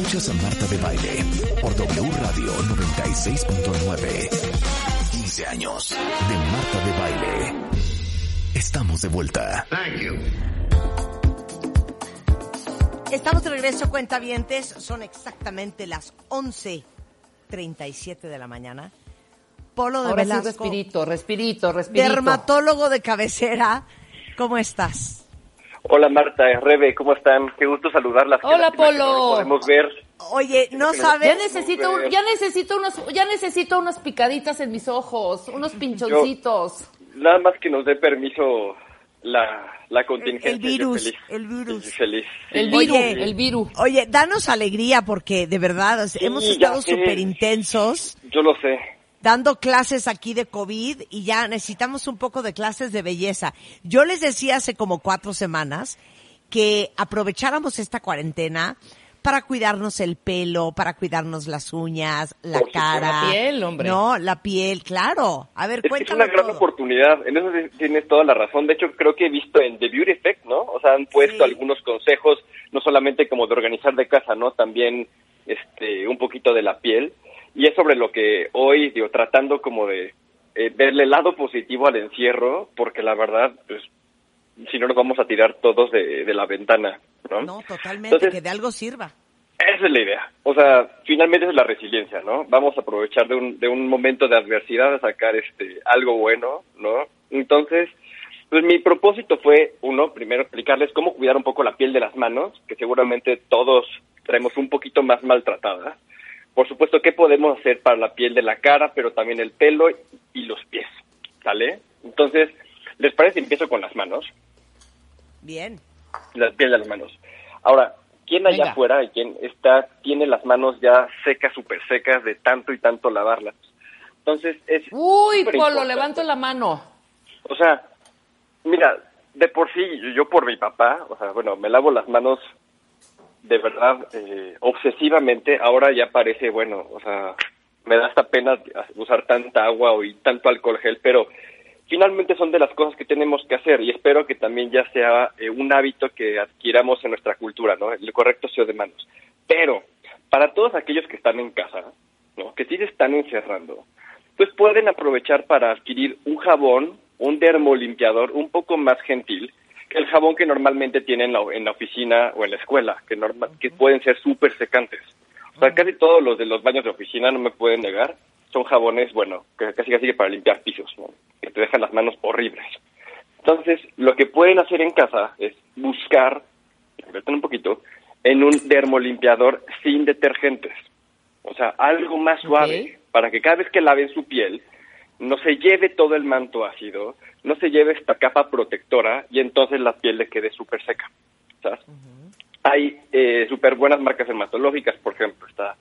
Escuchas a Marta de Baile por W Radio 96.9. 15 años de Marta de Baile. Estamos de vuelta. Estamos de regreso, cuentavientes. Son exactamente las 11.37 de la mañana. Polo de Ahora sí, Velasco, respirito, respirito, respirito. dermatólogo de cabecera. ¿Cómo estás? Hola Marta, Rebe, ¿cómo están? Qué gusto saludarlas. Hola, no Polo. podemos ver. Oye, no sabes. Ya necesito, un- ya necesito unos, ya necesito unas picaditas en mis ojos, unos pinchoncitos. Nada más que nos dé permiso la, la contingencia. El- el virus, yo feliz. el virus. Feliz. El virus, Oye. el virus. Oye, danos alegría porque de verdad Sí, hemos estado súper intensos Yo lo sé. Dando clases aquí de COVID y ya necesitamos un poco de clases de belleza. Yo les decía hace como cuatro semanas que aprovecháramos esta cuarentena para cuidarnos el pelo, para cuidarnos las uñas, la Por cara. La piel, hombre. No, la piel, claro. A ver, Es es una gran todo. oportunidad. En eso tienes toda la razón. De hecho, creo que he visto en The Beauty Effect, ¿no? O sea, han puesto Sí. algunos consejos, no solamente como de organizar de casa, ¿no? También este, un poquito de la piel. Y es sobre lo que hoy, digo, tratando como de eh, verle el lado positivo al encierro, porque la verdad, pues, si no nos vamos a tirar todos de, de la ventana, ¿no? No, totalmente, Entonces, que de algo sirva. esa es la idea. O sea, finalmente es la resiliencia, ¿no? Vamos a aprovechar de un, de un momento de adversidad a sacar este algo bueno, ¿no? Entonces, pues mi propósito fue, uno, primero explicarles cómo cuidar un poco la piel de las manos, que seguramente todos traemos un poquito más maltratada. Por supuesto, qué podemos hacer para la piel de la cara, pero también el pelo y los pies, ¿sale? Entonces, ¿les parece empiezo con las manos? Bien. la piel de las manos. Ahora, ¿quién allá Venga. afuera y quién está tiene las manos ya secas, súper secas de tanto y tanto lavarlas? Entonces es Uy, Polo, importante. levanto la mano. O sea, mira, de por sí, yo por mi papá, o sea, bueno, me lavo las manos de verdad eh, obsesivamente. Ahora ya parece, bueno, o sea, me da hasta pena usar tanta agua y tanto alcohol gel, pero finalmente son de las cosas que tenemos que hacer y espero que también ya sea eh, un hábito que adquiramos en nuestra cultura, ¿no? El correcto aseo de manos. Pero para todos aquellos que están en casa, ¿no? Que sí se están encerrando, pues pueden aprovechar para adquirir un jabón, un dermolimpiador un poco más gentil el jabón que normalmente tienen en la, en la oficina o en la escuela, que, normal, que pueden ser súper secantes. O sea, casi todos los de los baños de oficina, no me pueden negar, son jabones, bueno, que casi casi que para limpiar pisos, ¿no? que te dejan las manos horribles. Entonces, lo que pueden hacer en casa es buscar, un poquito, en un dermolimpiador sin detergentes. O sea, algo más suave, para que cada vez que laven su piel, no se lleve todo el manto ácido, no se lleve esta capa protectora y entonces la piel le quede súper seca. ¿sabes? Hay eh, súper buenas marcas dermatológicas, por ejemplo, está,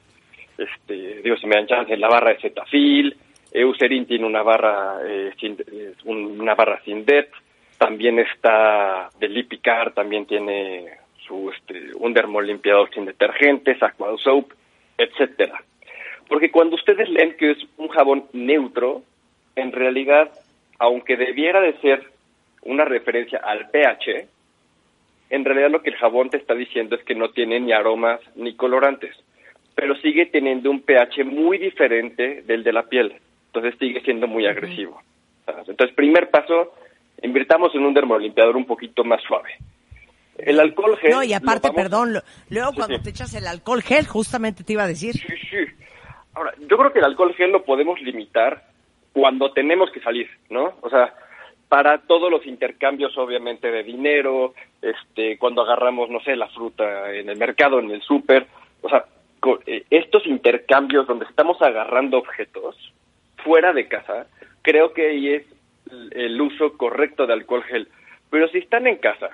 este, digo, si me dan chance, la barra de Cetaphil, Eucerin tiene una barra, eh, sin, eh, un- una barra sin DET, también está de Lipicar, también tiene su, este, un dermolimpiador sin detergentes, Aqua Soap, etcétera. Porque cuando ustedes leen que es un jabón neutro, en realidad, aunque debiera de ser una referencia al pH, en realidad lo que el jabón te está diciendo es que no tiene ni aromas ni colorantes, pero sigue teniendo un pH muy diferente del de la piel, entonces sigue siendo muy agresivo. Entonces, primer paso, invirtamos en un dermolimpiador un poquito más suave. El alcohol gel... No, y aparte, vamos- perdón, lo- luego Sí, cuando sí. te echas el alcohol gel, justamente te iba a decir. Sí, sí. Ahora, yo creo que el alcohol gel lo podemos limitar cuando tenemos que salir, ¿no? O sea, para todos los intercambios, obviamente, de dinero, este, cuando agarramos, no sé, la fruta en el mercado, en el súper, o sea, eh, estos intercambios donde estamos agarrando objetos fuera de casa, creo que ahí es el- uso correcto de alcohol gel. Pero si están en casa,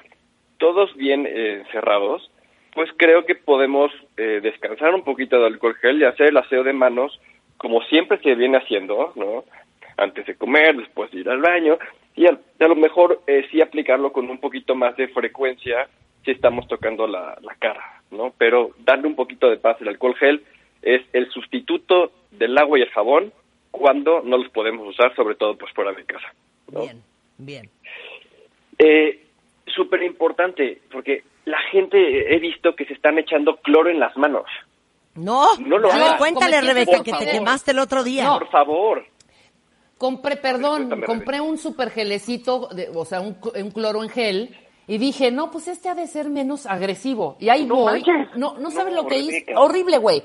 todos bien eh, cerrados, pues creo que podemos eh, descansar un poquito del alcohol gel y hacer el aseo de manos como siempre se viene haciendo, ¿no? Antes de comer, después de ir al baño, y a, a lo mejor eh, sí aplicarlo con un poquito más de frecuencia si estamos tocando la, la cara, ¿no? Pero darle un poquito de paz. El alcohol gel es el sustituto del agua y el jabón cuando no los podemos usar, sobre todo pues fuera de casa. ¿no? Bien, bien. Eh, Súper importante, porque la gente he visto que se están echando cloro en las manos. No, No lo a ver, hagas. cuéntale, Rebeca, que te quemaste el otro día. No. Por favor. Compré, perdón, compré un super gelecito, de- o sea, un, un cloro en gel, y dije, no, pues este ha de ser menos agresivo. Y ahí No voy. manches. No, no sabes No, lo que hice. Horrible, güey.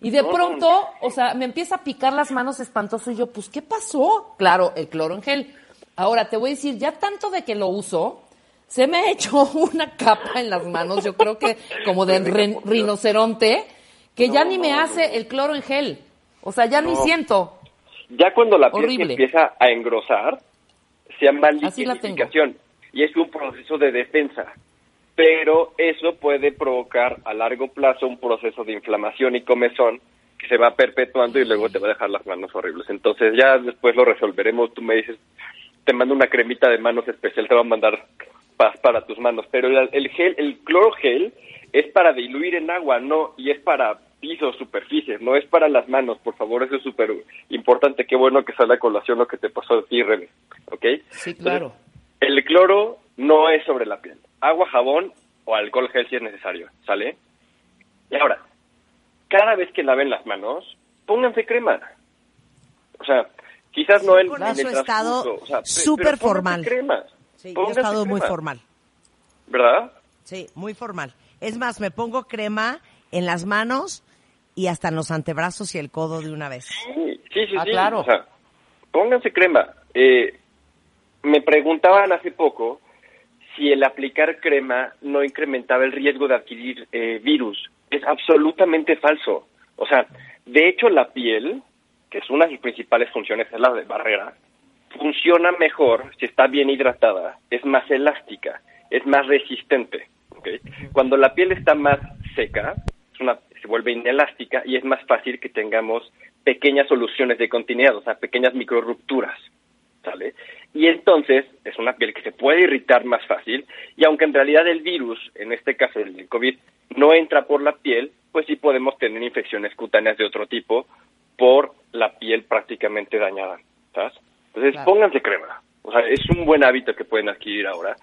Y de No, pronto, o sea, me empieza a picar las manos espantoso y yo, pues, ¿qué pasó? Claro, el cloro en gel. Ahora, te voy a decir, ya tanto de que lo uso, se me ha hecho una capa en las manos, yo creo que como de rinoceronte, que ya ni me hace el cloro en gel. O sea, ya ni siento. Ya cuando la piel se Horrible. empieza a engrosar, se llama liquidificación y es un proceso de defensa. Pero eso puede provocar a largo plazo un proceso de inflamación y comezón que se va perpetuando y luego te va a dejar las manos horribles. Entonces ya después lo resolveremos. Tú me dices, te mando una cremita de manos especial, te va a mandar paz para tus manos. Pero el, el gel, el cloro gel es para diluir en agua, no, y es para pisos, superficies, no es para las manos, por favor, eso es súper importante. Qué bueno que sale a colación lo que te pasó a ti, René, ¿ok? Sí, claro. El cloro no es sobre la piel. Agua, jabón o alcohol gel si es necesario, ¿sale? Y ahora, cada vez que laven las manos, pónganse crema. O sea, quizás no en, Con en el he estado o sea, súper formal. crema. Sí, yo he estado muy formal. ¿Verdad? Sí, muy formal. Es más, me pongo crema en las manos y hasta en los antebrazos y el codo de una vez. Sí, sí, sí. Ah, sí. claro. O sea, pónganse crema. Eh, me preguntaban hace poco si el aplicar crema no incrementaba el riesgo de adquirir eh, virus. Es absolutamente falso. O sea, de hecho la piel, que es una de sus principales funciones, es la de barrera, funciona mejor si está bien hidratada, es más elástica, es más resistente. Cuando la piel está más seca, vuelve inelástica y es más fácil que tengamos pequeñas soluciones de continuidad, o sea, pequeñas microrupturas. ¿Sale? Y entonces es una piel que se puede irritar más fácil y aunque en realidad el virus, en este caso el COVID, no entra por la piel, pues sí podemos tener infecciones cutáneas de otro tipo por la piel prácticamente dañada. ¿sabes? Entonces Claro. pónganse crema. O sea, es un buen hábito que pueden adquirir ahora.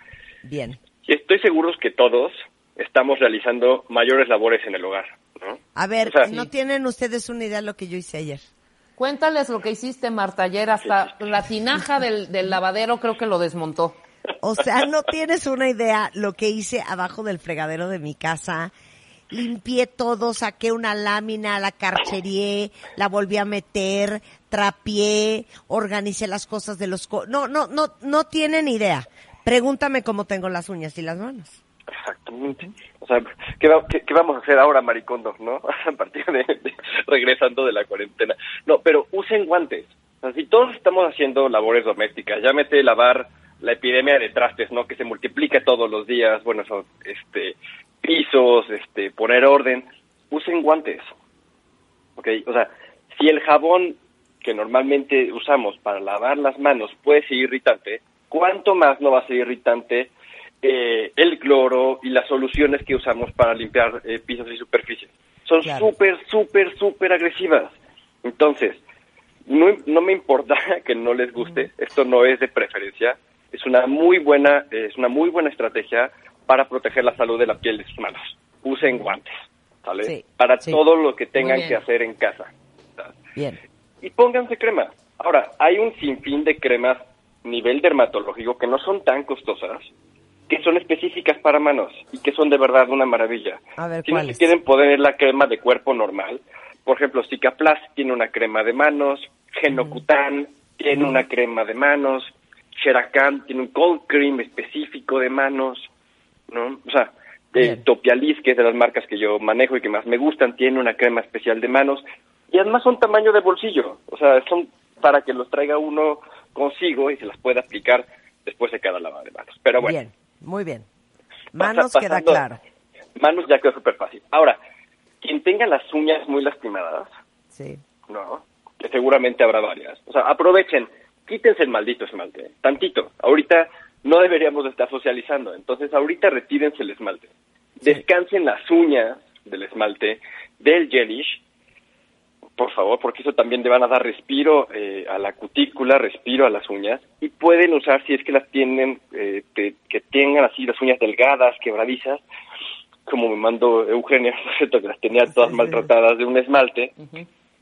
Bien. Y estoy seguro que todos estamos realizando mayores labores en el hogar. ¿no? A ver, O sea, ¿no tienen ustedes una idea de lo que yo hice ayer? Cuéntales lo que hiciste, Marta, ayer hasta la tinaja del, del lavadero creo que lo desmontó. O sea, no tienes una idea lo que hice abajo del fregadero de mi casa. Limpié todo, saqué una lámina, la carcherié, la volví a meter, trapié, organicé las cosas de los... co- no, no, no, no tienen idea. Pregúntame cómo tengo las uñas y las manos. Exactamente. O sea, ¿qué, va- qué- vamos a hacer ahora, maricondo, no? A partir de, de- regresando de la cuarentena. No, pero usen guantes. O sea, si todos estamos haciendo labores domésticas, llámete lavar la epidemia de trastes, ¿no? Que se multiplica todos los días, bueno, son, este, pisos, este, poner orden, usen guantes. ¿Ok? O sea, si el jabón que normalmente usamos para lavar las manos puede ser irritante, ¿cuánto más no va a ser irritante eh, el cloro y las soluciones que usamos para limpiar eh, pisos y superficies? Son Claro. súper, súper, súper agresivas. Entonces, no, no me importa que no les guste, esto no es de preferencia, es una muy buena, es una muy buena estrategia para proteger la salud de la piel de sus manos. Usen guantes, ¿sale? Sí, para sí. todo lo que tengan que hacer en casa. Bien. y pónganse crema. Ahora, hay un sinfín de cremas nivel dermatológico que no son tan costosas, que son específicas para manos y que son de verdad una maravilla. A ver, si no ¿cuáles? se quieren poner la crema de cuerpo normal, por ejemplo, Cicaplast tiene una crema de manos, Genocutan tiene una crema de manos, Sheracan tiene un cold cream específico de manos, ¿no? O sea, eh, Bien. Topialis, que es de las marcas que yo manejo y que más me gustan, tiene una crema especial de manos y además son tamaño de bolsillo, o sea, son para que los traiga uno consigo y se las pueda aplicar después de cada lavada de manos. Pero bueno, Bien, muy bien. Pasa- Manos queda claro. manos ya quedó súper fácil. Ahora, quien tenga las uñas muy lastimadas, Sí. ¿no? Que seguramente habrá varias. O sea, aprovechen, quítense el maldito esmalte, tantito. Ahorita no deberíamos de estar socializando, entonces ahorita retírense el esmalte. Descansen las uñas del esmalte, del gelish, por favor, porque eso también le van a dar respiro eh, a la cutícula, respiro a las uñas, y pueden usar, si es que las tienen, eh, que, que tengan así las uñas delgadas, quebradizas, como me mandó Eugenia, que las tenía todas maltratadas de un esmalte,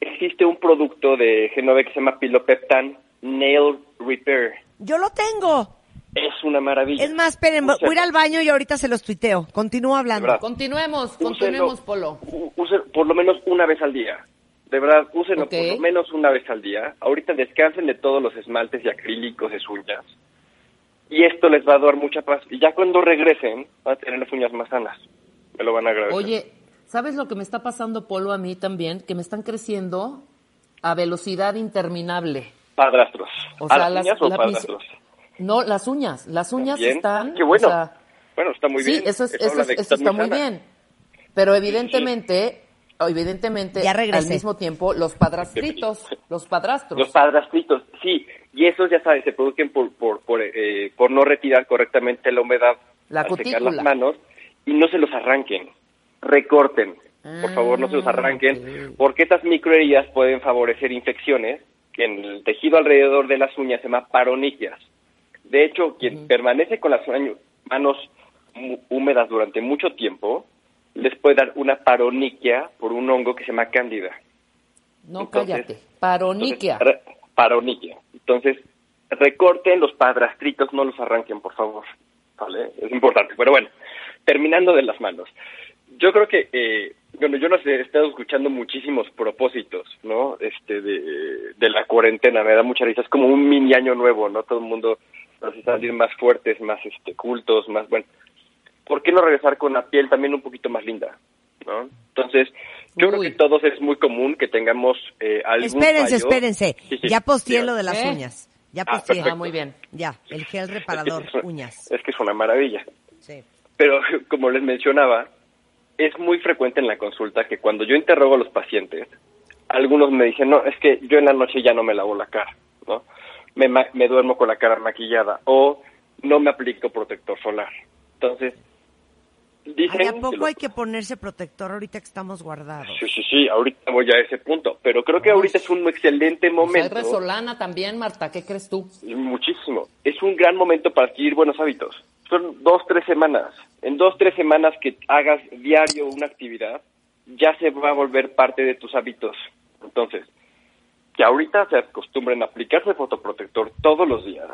existe un producto de Genove que se llama Pilopeptan Nail Repair. Yo lo tengo. Es una maravilla. Es más, esperen, voy a ir al baño y ahorita se los tuiteo. Continúo hablando. Continuemos, continuemos, Polo. Usen por lo menos una vez al día. De verdad, úsenlo por lo menos una vez al día. Ahorita descansen de todos los esmaltes y acrílicos de uñas. Y esto les va a dar mucha paz. Y ya cuando regresen, van a tener las uñas más sanas. Me lo van a agradecer. Oye, ¿sabes lo que me está pasando, Polo, a mí también? Que me están creciendo a velocidad interminable. Padrastros. O ¿A sea, las las, uñas o la- padrastros? No, las uñas. Las uñas Bien. están. Qué bueno. o sea, Bueno, está muy sí, bien. eso, es- Eso eso, es- eso estás está muy bien. Pero evidentemente, evidentemente, Ya al mismo tiempo, los padrastritos, los padrastros. Los padrastritos, sí. Y esos, ya sabes, se producen por, por, por, eh, por no retirar correctamente la humedad La al secar las manos y no se los arranquen. Recorten. Por favor, no se los Ah, arranquen, porque estas microheridas pueden favorecer infecciones que en el tejido alrededor de las uñas se llama paroniquias. De hecho, quien permanece con las manos mu- húmedas durante mucho tiempo, les puede dar una paroniquia por un hongo que se llama cándida. no, Entonces- cállate. Paroniquia. Entonces, paroniquia. Entonces, recorten los padrastritos, no los arranquen, por favor. ¿Vale? Es importante. Pero bueno, terminando de las manos. Yo creo que, eh, bueno, yo los he estado escuchando muchísimos propósitos, ¿no? Este, de, de la cuarentena, me da mucha risa. Es como un mini año nuevo, ¿no? Todo el mundo está salir más fuertes, más este, cultos, más, bueno. ¿Por qué no regresar con la piel también un poquito más linda? ¿no? Entonces, yo creo que todos es muy común que tengamos eh, algún Espérense, fallo. espérense. Sí, sí, Ya posteé lo de las ¿Eh? uñas. Ya Ah, posteé. Ah, muy bien. Ya, el gel Es que reparador es una- uñas. Es que es una maravilla. Sí. Pero como les mencionaba, es muy frecuente en la consulta que cuando yo interrogo a los pacientes, algunos me dicen, no, es que yo en la noche ya no me lavo la cara, ¿no? Me, me duermo con la cara maquillada o no me aplico protector solar. Entonces, dicen... ¿A que poco lo- hay que ponerse protector ahorita que estamos guardados? Sí, sí, sí, ahorita voy a ese punto, pero creo que ahorita es un excelente Pues hay momento. resolana también, Marta. ¿Qué crees tú? Muchísimo. Es un gran momento para adquirir buenos hábitos. Son dos, tres semanas. En dos, tres semanas que hagas diario una actividad, ya se va a volver parte de tus hábitos. Entonces, que ahorita se acostumbren a aplicarse fotoprotector todos los días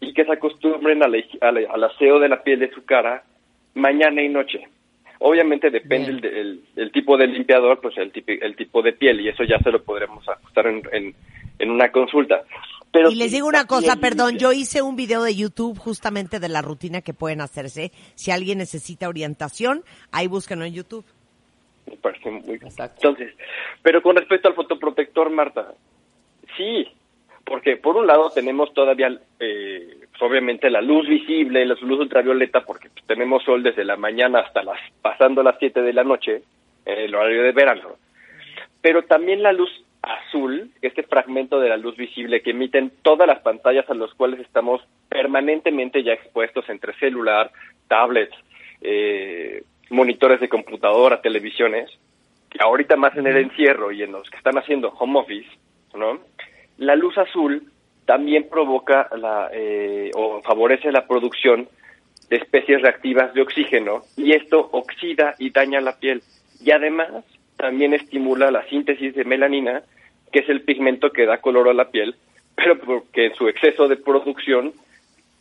y que se acostumbren a la higi- a la- al aseo de la piel de su cara mañana y noche. Obviamente depende el, el- el tipo de limpiador, pues el, tipi- el tipo de piel y eso ya se lo podremos ajustar en, en, en una consulta. Pero y les digo una cosa, perdón, yo hice un video de YouTube justamente de la rutina que pueden hacerse. Si alguien necesita orientación, ahí búsquenlo en YouTube. Me parece muy bien. Exacto. Entonces, pero con respecto al fotoprotector, Marta, sí, porque por un lado tenemos todavía, eh, pues, obviamente, la luz visible, la luz ultravioleta, porque pues, tenemos sol desde la mañana hasta las, pasando las 7 de la noche, en el horario de verano. Pero también la luz azul, este fragmento de la luz visible que emiten todas las pantallas a los cuales estamos permanentemente ya expuestos entre celular, tablets, eh, monitores de computadora, televisiones, que ahorita más en el encierro y en los que están haciendo home office, ¿no? La luz azul también provoca la, eh, o favorece la producción de especies reactivas de oxígeno y esto oxida y daña la piel. Y además también estimula la síntesis de melanina, que es el pigmento que da color a la piel, pero porque en su exceso de producción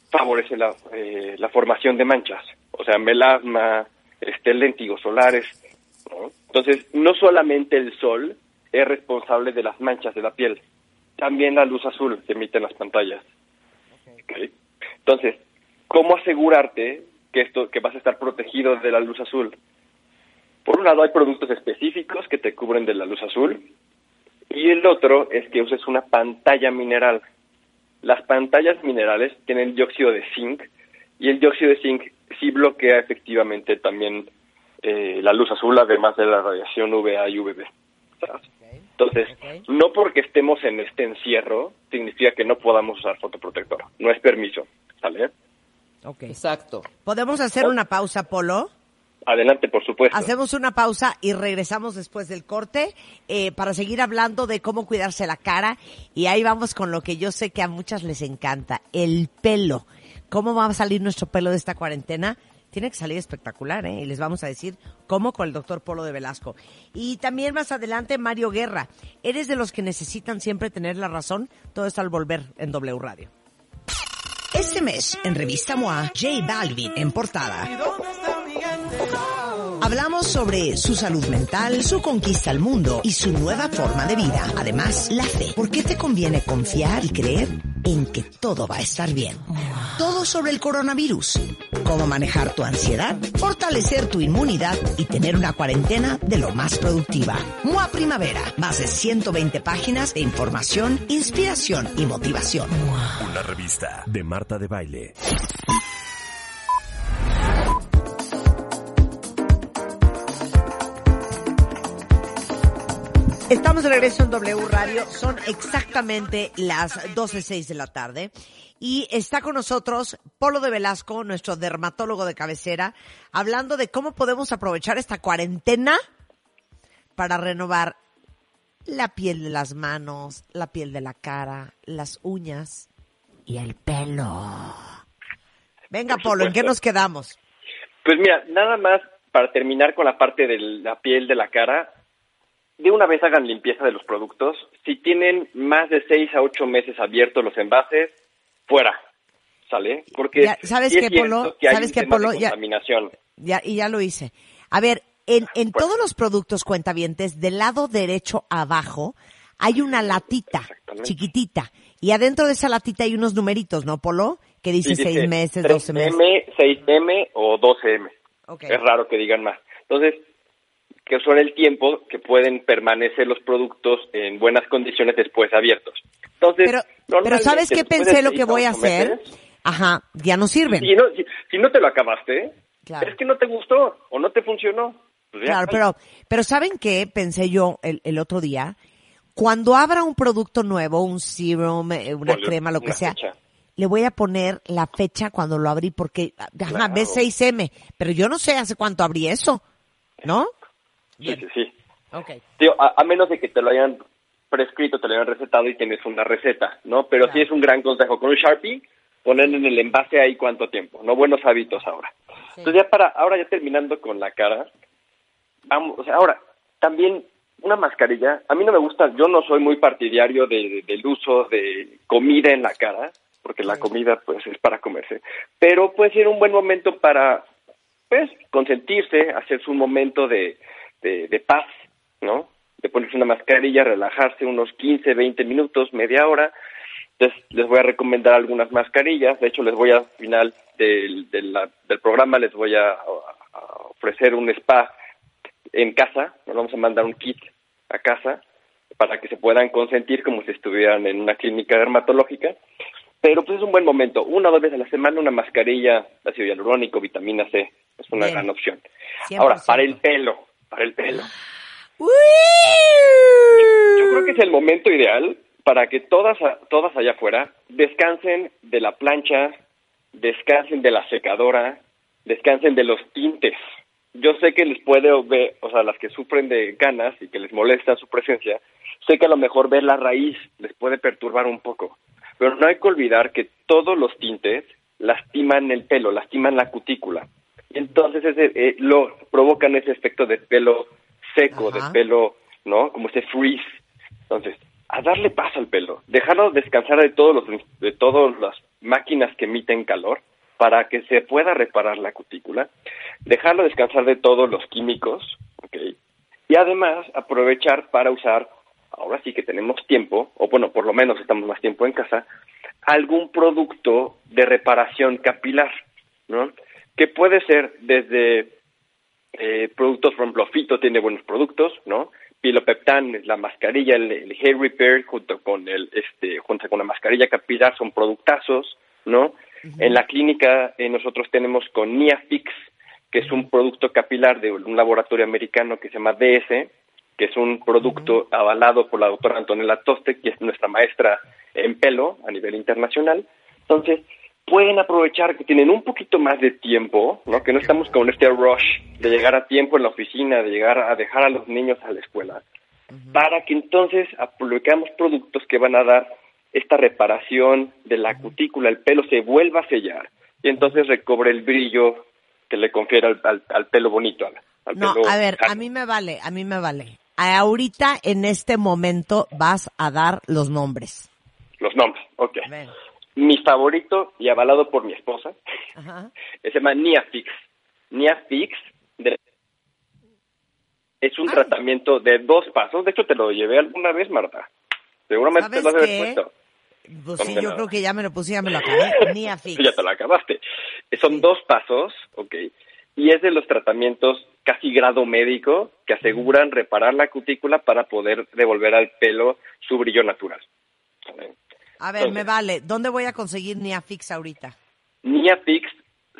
favorece la, eh, la formación de manchas, o sea, melasma, este, léntigos solares. Entonces, no solamente el sol es responsable de las manchas de la piel, también la luz azul que emiten las pantallas. Entonces, ¿cómo asegurarte que esto que vas a estar protegido de la luz azul? Por un lado, hay productos específicos que te cubren de la luz azul y el otro es que uses una pantalla mineral. Las pantallas minerales tienen dióxido de zinc y el dióxido de zinc sí bloquea efectivamente también eh, la luz azul, además de la radiación UVA y UVB. Entonces, no porque estemos en este encierro, significa que no podamos usar fotoprotector. No es permiso, ¿sale? Ok. Exacto. ¿Podemos hacer una pausa, Polo? Adelante, por supuesto. Hacemos una pausa y regresamos después del corte eh, para seguir hablando de cómo cuidarse la cara. Y ahí vamos con lo que yo sé que a muchas les encanta, el pelo. ¿Cómo va a salir nuestro pelo de esta cuarentena? Tiene que salir espectacular, ¿eh? Y les vamos a decir cómo con el doctor Polo de Velasco. Y también más adelante, Mario Guerra. ¿Eres de los que necesitan siempre tener la razón? Todo esto al volver en W Radio. Este mes, en Revista MOA, J Balvin en portada. Hablamos sobre su salud mental, su conquista al mundo y su nueva forma de vida. Además, la fe. ¿Por qué te conviene confiar y creer en que todo va a estar bien? Todo sobre el coronavirus. Cómo manejar tu ansiedad, fortalecer tu inmunidad y tener una cuarentena de lo más productiva. MOA Primavera. Más de 120 páginas de información, inspiración y motivación. Una revista de Marta de Baile. Estamos de regreso en W Radio, son exactamente las 12.06 de la tarde y está con nosotros Polo de Velasco, nuestro dermatólogo de cabecera, hablando de cómo podemos aprovechar esta cuarentena para renovar la piel de las manos, la piel de la cara, las uñas y el pelo. Venga, Polo, ¿en qué nos quedamos? Pues mira, nada más para terminar con la parte de la piel de la cara, de una vez hagan limpieza de los productos. Si tienen más de 6 a 8 meses abiertos los envases, fuera, ¿sale? Porque Ya, ¿sabes sí Polo? que hay ¿Sabes un tema de Polo? Ya- contaminación. Ya, y ya lo hice. A ver, en, en todos los productos cuentavientes, del lado derecho abajo, hay una latita chiquitita. Y adentro de esa latita hay unos numeritos, ¿no, Polo? Que dice Sí, seis meses, 12 meses. 3M, 6M o 12M. Ok. Es raro que digan más. Entonces, que son el tiempo que pueden permanecer los productos en buenas condiciones después abiertos. Entonces, Pero, pero ¿sabes qué pensé lo que voy a hacer? meses, Ajá, ya no sirven. si, no, si, si no te lo acabaste, Claro. es que no te gustó o no te funcionó. Pues Claro, pero, pero ¿saben qué? Pensé yo el, el otro día. Cuando abra un producto nuevo, un serum, eh, una crema, lo que sea, fecha. le voy a poner la fecha cuando lo abrí porque, ajá, Claro. B6M, pero yo no sé hace cuánto abrí eso, ¿no? Sí, sí, sí. Tío, a, a menos de que te lo hayan prescrito, te lo hayan recetado y tienes una receta, ¿no? Pero sí es un gran consejo. Con un Sharpie, poner en el envase ahí cuánto tiempo, ¿no? Buenos hábitos ahora. Entonces ya para, ahora ya terminando con la cara, vamos, o sea, ahora, también una mascarilla, a mí no me gusta, yo no soy muy partidario de, de- del uso de comida en la cara, porque la comida pues es para comerse, pero puede ser un buen momento para, pues, consentirse, hacerse un momento de, de, de paz, ¿no? De ponerse una mascarilla, relajarse unos 15, 20 minutos, media hora. Entonces, les voy a recomendar algunas mascarillas. De hecho, les voy a, al final del, del, programa, les voy a, a ofrecer un spa en casa. Nos vamos a mandar un kit a casa para que se puedan consentir como si estuvieran en una clínica dermatológica. Pero pues es un buen momento. Una o dos veces a la semana una mascarilla, ácido hialurónico, vitamina C. Es una Bien. gran opción. 100%. Ahora, para el pelo, para el pelo. ¡Uy! Yo creo que es el momento ideal para que todas, todas allá afuera descansen de la plancha, descansen de la secadora, descansen de los tintes. Yo sé que les puede ver, o sea, las que sufren de ganas y que les molesta su presencia, sé que a lo mejor ver la raíz les puede perturbar un poco. Pero no hay que olvidar que todos los tintes lastiman el pelo, lastiman la cutícula. Entonces ese, eh, lo provocan ese efecto de pelo seco, Ajá. de pelo, ¿no? Como ese freeze. Entonces, a darle paso al pelo, dejarlo descansar de todos los de todas las máquinas que emiten calor para que se pueda reparar la cutícula, dejarlo descansar de todos los químicos, ¿ok? Y además aprovechar para usar, ahora sí que tenemos tiempo, o bueno, por lo menos estamos más tiempo en casa, algún producto de reparación capilar, ¿no? Que puede ser desde eh, productos, por ejemplo, Fito tiene buenos productos, ¿no? Pilopeptan, la mascarilla, el, el hair repair, junto con el, este, junto con la mascarilla capilar, son productazos, ¿no? En la clínica eh, nosotros tenemos con Niafix, que es un producto capilar de un laboratorio americano que se llama DS, que es un producto avalado por la doctora Antonella Toste, que es nuestra maestra en pelo a nivel internacional. Entonces, pueden aprovechar que tienen un poquito más de tiempo, ¿no? Que no estamos con este rush de llegar a tiempo en la oficina, de llegar a dejar a los niños a la escuela, para que entonces aplicamos productos que van a dar esta reparación de la cutícula, el pelo se vuelva a sellar y entonces recobre el brillo que le confiere al, al- al pelo bonito. al- al No, pelo a ver, a mí me vale, a mí me vale. Ahorita, en este momento, vas a dar los nombres. Los nombres, ok. Ven. Mi favorito y avalado por mi esposa Ajá. se llama Niafix. Niafix de- es un Ay. tratamiento de dos pasos. De hecho, te lo llevé alguna vez, Marta. Seguramente te ¿Sabes lo has qué? puesto. Pues sí, yo creo que ya me lo puse, ya me lo acabé. Ni a fix. Sí, ya te lo acabaste. Son dos pasos, ok. Y es de los tratamientos casi grado médico que aseguran reparar la cutícula para poder devolver al pelo su brillo natural. A ver, me vale. ¿Dónde voy a conseguir Niafix ahorita? Niafix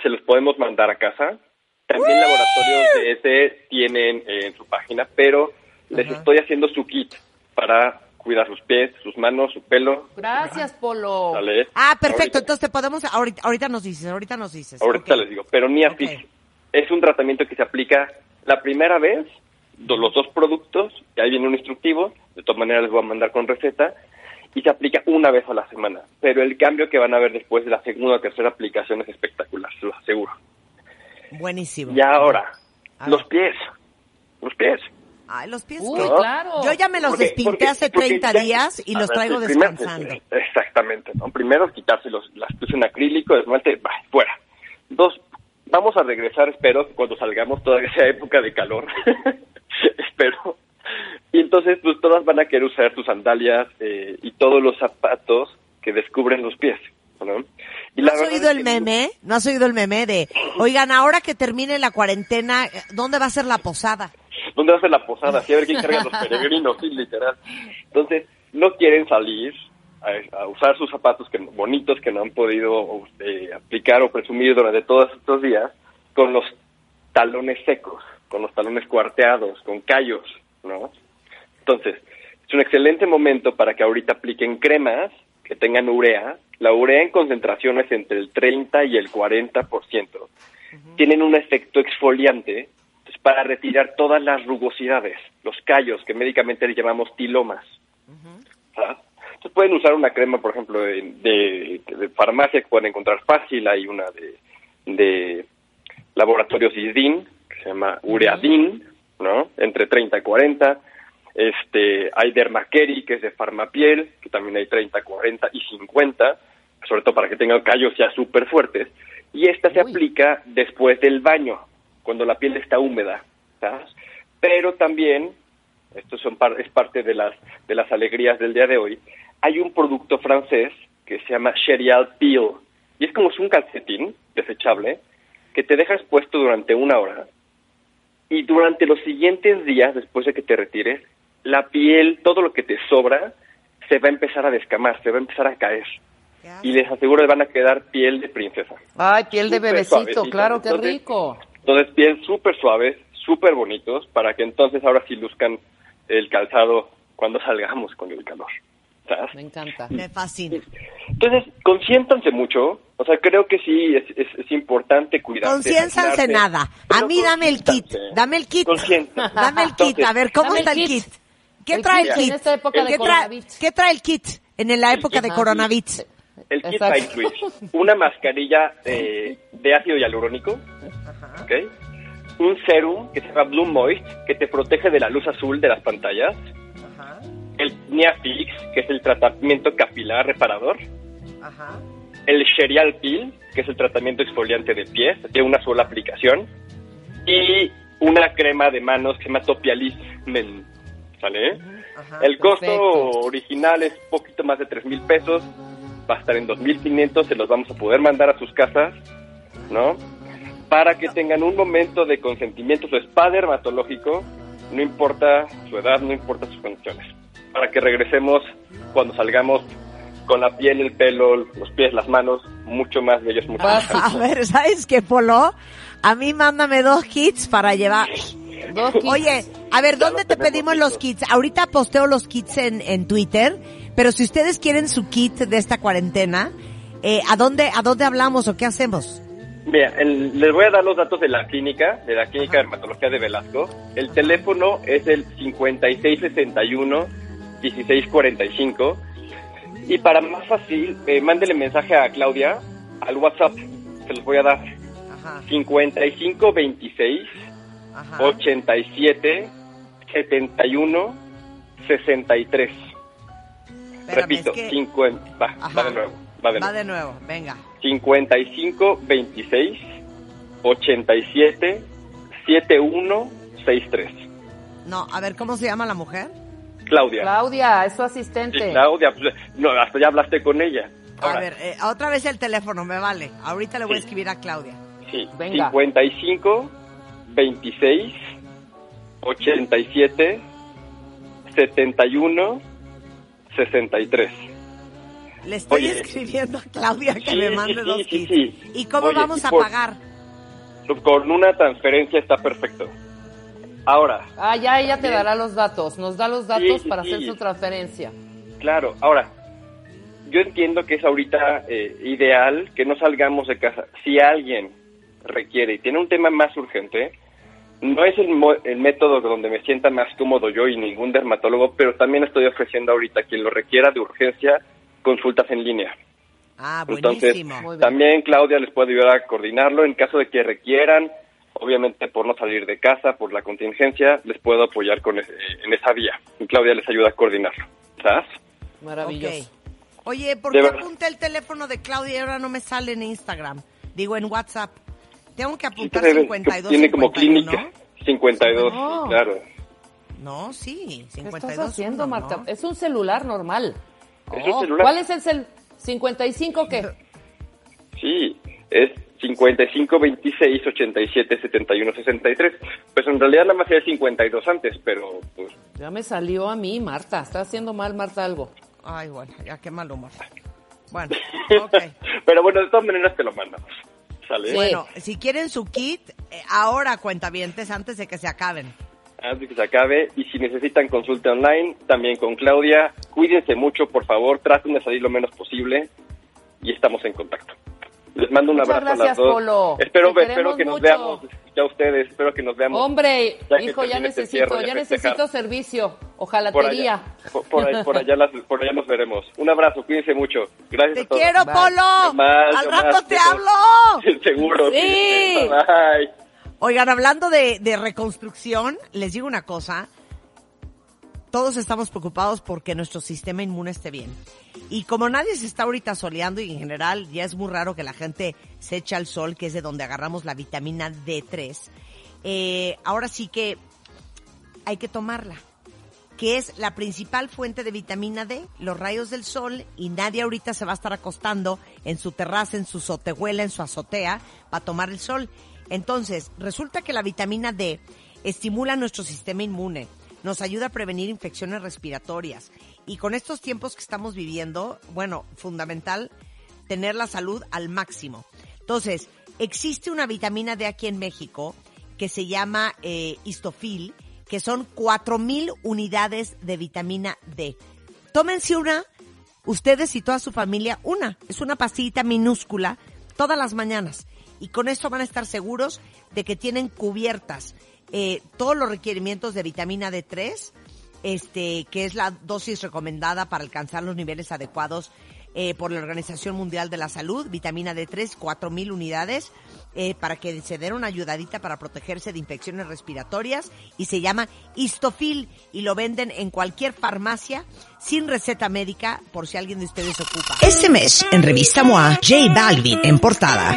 se los podemos mandar a casa. También laboratorios de ese tienen eh, en su página, pero les Ajá. estoy haciendo su kit para cuidar sus pies, sus manos, su pelo. Gracias, Polo. ¿sale? Ah, perfecto. Ahorita- Entonces te podemos, ahorita, ahorita nos dices, ahorita nos dices. Ahorita les digo, pero Niafix es un tratamiento que se aplica la primera vez, los dos productos, y ahí viene un instructivo, de todas maneras les voy a mandar con receta, y se aplica una vez a la semana. Pero el cambio que van a ver después de la segunda o tercera aplicación es espectacular, se los aseguro. Buenísimo. Y ahora, los pies, los pies. Ay, los pies. Uy, ¿qué? claro. Yo ya me los Porque- despinté porque- hace porque 30 ya- días y los ver, traigo primero- descansando. exactamente, ¿no? Primero quitarse los, las piezas en acrílico, esmalte, va, fuera. Dos, vamos a regresar, espero, cuando salgamos todavía sea época de calor. espero. Y entonces, pues todas van a querer usar sus sandalias eh, y todos los zapatos que descubren los pies, ¿no? Y ¿No has verdad oído el que- meme? ¿No has oído el meme de, oigan, ahora que termine la cuarentena, ¿dónde va a ser la posada? ¿Dónde va a ser la posada? Sí, a ver quién carga los peregrinos, sí, literal. Entonces, no quieren salir a, a usar sus zapatos que, bonitos que no han podido eh, aplicar o presumir durante todos estos días con los talones secos, con los talones cuarteados, con callos, ¿no? Entonces, es un excelente momento para que ahorita apliquen cremas que tengan urea. La urea en concentraciones entre el 30 y el 40%. Tienen un efecto exfoliante entonces, para retirar todas las rugosidades, los callos que médicamente le llamamos tilomas. ¿Ah? Entonces pueden usar una crema, por ejemplo, de, de- de farmacia que pueden encontrar fácil. Hay una de, de laboratorios ISDIN, que se llama Ureadin, ¿no? Entre 30 y 40. Este, hay Dermaqueri, que es de Farmapiel, que también hay 30, 40 y 50, sobre todo para que tengan callos ya súper fuertes. Y esta se Uy. aplica después del baño, cuando la piel está húmeda, ¿sabes? Pero también, esto son par- es parte de las, de las alegrías del día de hoy, hay un producto francés que se llama Sherial Peel, y es como si un calcetín desechable que te dejas puesto durante una hora y durante los siguientes días, después de que te retires, la piel, todo lo que te sobra, se va a empezar a descamar, se va a empezar a caer. Y les aseguro que van a quedar piel de princesa. Ay, piel de Súper bebecito, claro, qué Entonces, rico. Entonces, piel súper suaves, súper bonitos, para que entonces ahora sí luzcan el calzado cuando salgamos con el calor. Me encanta. Me fascina. Entonces, consiéntanse mucho. O sea, creo que sí es, es, es importante cuidarse. Conciénzanse aislarse, nada. A mí dame el kit. consiéntanse. Dame el kit. Consiéntanse. Dame el kit. A ver, ¿cómo Dame está el kit. kit? ¿Qué El trae el kit kit? en esta época de ¿Qué, trae, coronavirus. ¿Qué trae el kit en la época de coronavirus? El kit by Twitch. Una mascarilla eh, de ácido hialurónico. ¿ok? Un serum que se llama Blue Moist, que te protege de la luz azul de las pantallas. El Niafix, que es el tratamiento capilar reparador. El Sherial Peel, que es el tratamiento exfoliante de pies, de una sola aplicación. Y una crema de manos que se llama Topialis Men. ¿Sale? el costo perfecto. original es poquito más de 3 mil pesos. Va a estar en 2.500. Se los vamos a poder mandar a sus casas, ¿no? Para que tengan un momento de consentimiento. Su spa dermatológico, no importa su edad, no importa sus condiciones. Para que regresemos cuando salgamos con la piel, el pelo, los pies, las manos, mucho más bellos, mucho más. A ver, ¿sabes qué, Polo? A mí mándame dos kits para llevar. Dos kits. Oye, a ver, ¿dónde te pedimos los kits? Ahorita posteo los kits en, en Twitter, pero si ustedes quieren su kit de esta cuarentena, eh, ¿a dónde, a dónde hablamos o qué hacemos? Mira, el- les voy a dar los datos de la clínica, de la clínica de dermatología de Velasco. El teléfono es el 5661-1645. Y para más fácil, eh, mándele mensaje a Claudia al WhatsApp. Se los voy a dar. Ajá, 5526 ajá. 87 71 63. Espérame, Repito, es que- 50. Va, va de nuevo. Va de Va nuevo. de nuevo, venga. 55 26 87 71 63. No, a ver, ¿cómo se llama la mujer? Claudia. Claudia, es su Sí, asistente. Claudia, pues, no, hasta ya hablaste con ella. A Ahora, ver, eh, otra vez el teléfono, me vale. Ahorita le voy a Sí. escribir a Claudia. sí, venga. 55 26 87 71 63. Le estoy Oye. escribiendo a Claudia que Sí, me sí, mande sí, dos sí, kits. sí. ¿Y cómo Oye, vamos a por- pagar? Con una transferencia está perfecto. Ahora, Ah, ya ella te dará los datos. Nos da los datos Sí, sí, para sí. hacer su transferencia. Claro, ahora, yo entiendo que es ahorita eh, ideal que no salgamos de casa. Si alguien requiere y tiene un tema más urgente, no es el, mo- el método donde me sienta más cómodo yo y ningún dermatólogo, pero también estoy ofreciendo ahorita a quien lo requiera de urgencia consultas en línea. Ah, Entonces, buenísimo. Muy bien. también Claudia les puede ayudar a coordinarlo en caso de que requieran. Obviamente, por no salir de casa, por la contingencia, les puedo apoyar con ese- en esa vía. Y Claudia les ayuda a coordinarlo. ¿Sabes? Maravilloso. Oye, ¿por De qué apunté el teléfono de Claudia y ahora no me sale en Instagram? Digo, en WhatsApp. Tengo que apuntar Entonces, 52, tiene como 51. clínica. 52, No. claro. No, sí, ¿Qué 52. estás haciendo, uno, Marta? ¿no? Es un celular normal. Es un Oh, celular. ¿Cuál es el cel? ¿55 qué? Sí, es 55, 26, 87, 71, 63. Pues en realidad nada más era 52 antes, pero pues Ya me salió a mí, Marta. Está haciendo mal, Marta, algo. Ay, bueno, ya qué mal humor. Bueno, ok. pero bueno, de todas maneras te lo mandamos. ¿Sale? Sí. Bueno, si quieren su kit, eh, ahora cuentavientes, antes de que se acaben. Antes de que se acabe, y si necesitan consulta online, también con Claudia, cuídense mucho, por favor, traten de salir lo menos posible y estamos en contacto. Les mando un Muchas abrazo a gracias, las dos. Polo. Espero, Te espero que nos mucho. veamos, ya ustedes, espero que nos veamos. Hombre, Ya hijo, ya este necesito, a ya necesito servicio. por Ojalatería. allá, por, por ahí- por allá las- por allá nos veremos. Un abrazo, cuídense mucho. Gracias ¡Te a todos. quiero, Bye. Polo! Más, ¡Al rato más, te hablo! Seguro. Sí. Bye. Oigan, hablando de, de reconstrucción, les digo una cosa. Todos estamos preocupados porque nuestro sistema inmune esté bien. Y como nadie se está ahorita soleando y en general ya es muy raro que la gente se eche al sol, que es de donde agarramos la vitamina D3, eh, ahora sí que hay que tomarla, que es la principal fuente de vitamina D, los rayos del sol, y nadie ahorita se va a estar acostando en su terraza, en su sotehuela, en su azotea, para tomar el sol. Entonces, resulta que la vitamina D estimula nuestro sistema inmune, nos ayuda a prevenir infecciones respiratorias. Y con estos tiempos que estamos viviendo, bueno, fundamental tener la salud al máximo. Entonces, existe una vitamina D aquí en México que se llama eh, histofil, que son 4000 unidades de vitamina D. Tómense una, ustedes y toda su familia, una. Es una pastillita minúscula todas las mañanas. Y con esto van a estar seguros de que tienen cubiertas eh, todos los requerimientos de vitamina D3, este, que es la dosis recomendada para alcanzar los niveles adecuados eh, por la Organización Mundial de la Salud, vitamina D3, 4.000 unidades, eh, para que se den una ayudadita para protegerse de infecciones respiratorias y se llama Histofil y lo venden en cualquier farmacia sin receta médica por si alguien de ustedes ocupa. Este mes, en Revista MOA, J Balvin en portada.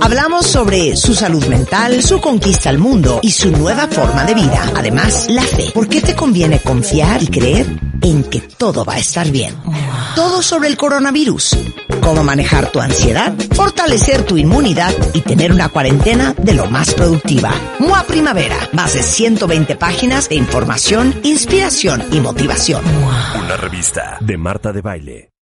Hablamos sobre su salud mental, su conquista al mundo y su nueva forma de vida. Además, la fe. ¿Por qué te conviene confiar y creer en que todo va a estar bien? Todo sobre el coronavirus. Cómo manejar tu ansiedad, fortalecer tu inmunidad y tener una cuarentena de lo más productiva. MOA Primavera. Más de 120 páginas de información, inspiración y motivación. Una revista de Marta de Baile.